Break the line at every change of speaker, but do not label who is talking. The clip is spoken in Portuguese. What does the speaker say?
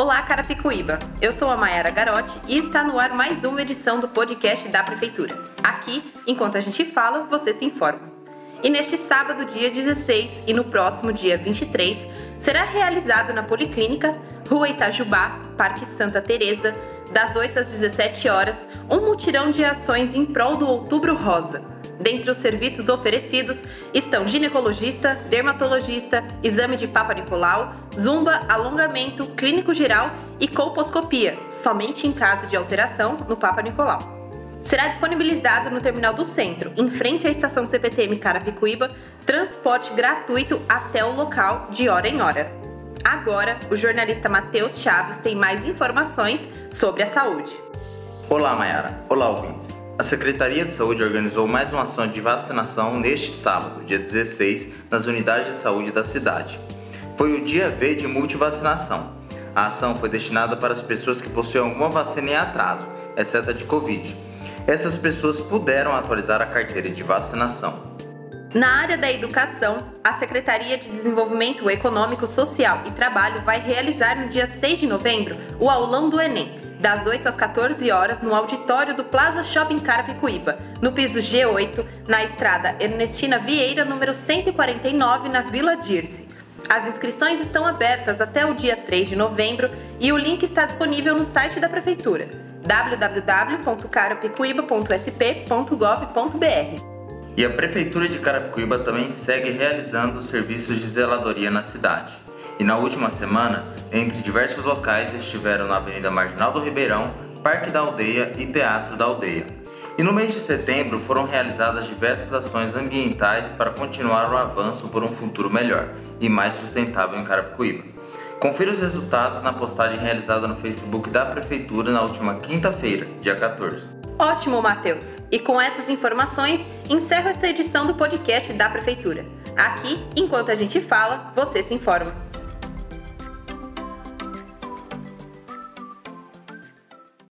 Olá, Carapicuíba! Eu sou a Mayara Garotti e está no ar mais uma edição do podcast da Prefeitura. Aqui, enquanto a gente fala, você se informa. E neste sábado, dia 16, e no próximo dia 23, será realizado na Policlínica, Rua Itajubá, Parque Santa Teresa, das 8 às 17 horas, um mutirão de ações em prol do Outubro Rosa Dentre os serviços oferecidos estão ginecologista, dermatologista, exame de Papa Nicolau, zumba, alongamento, clínico geral e colposcopia, somente em caso de alteração no Papa Nicolau. Será disponibilizado no terminal do centro, em frente à estação CPTM Carapicuíba, transporte gratuito até o local de hora em hora. Agora, o jornalista Matheus Chaves tem mais informações sobre a saúde.
Olá, Mayara. Olá, ouvintes. A Secretaria de Saúde organizou mais uma ação de vacinação neste sábado, dia 16, nas unidades de saúde da cidade. Foi o dia V de multivacinação. A ação foi destinada para as pessoas que possuem alguma vacina em atraso, exceto a de Covid. Essas pessoas puderam atualizar a carteira de vacinação.
Na área da educação, a Secretaria de Desenvolvimento Econômico, Social e Trabalho vai realizar no dia 6 de novembro o aulão do Enem das 8 às 14 horas, no auditório do Plaza Shopping Carapicuíba, no piso G8, na estrada Ernestina Vieira, número 149, na Vila Dirce. As inscrições estão abertas até o dia 3 de novembro e o link está disponível no site da Prefeitura www.carapicuíba.sp.gov.br.
E a Prefeitura de Carapicuíba também segue realizando serviços de zeladoria na cidade. E na última semana, entre diversos locais estiveram na Avenida Marginal do Ribeirão, Parque da Aldeia e Teatro da Aldeia. E no mês de setembro foram realizadas diversas ações ambientais para continuar o avanço por um futuro melhor e mais sustentável em Carapicuíba. Confira os resultados na postagem realizada no Facebook da Prefeitura na última quinta-feira, dia 14.
Ótimo, Matheus! E com essas informações, encerro esta edição do podcast da Prefeitura. Aqui, enquanto a gente fala, você se informa.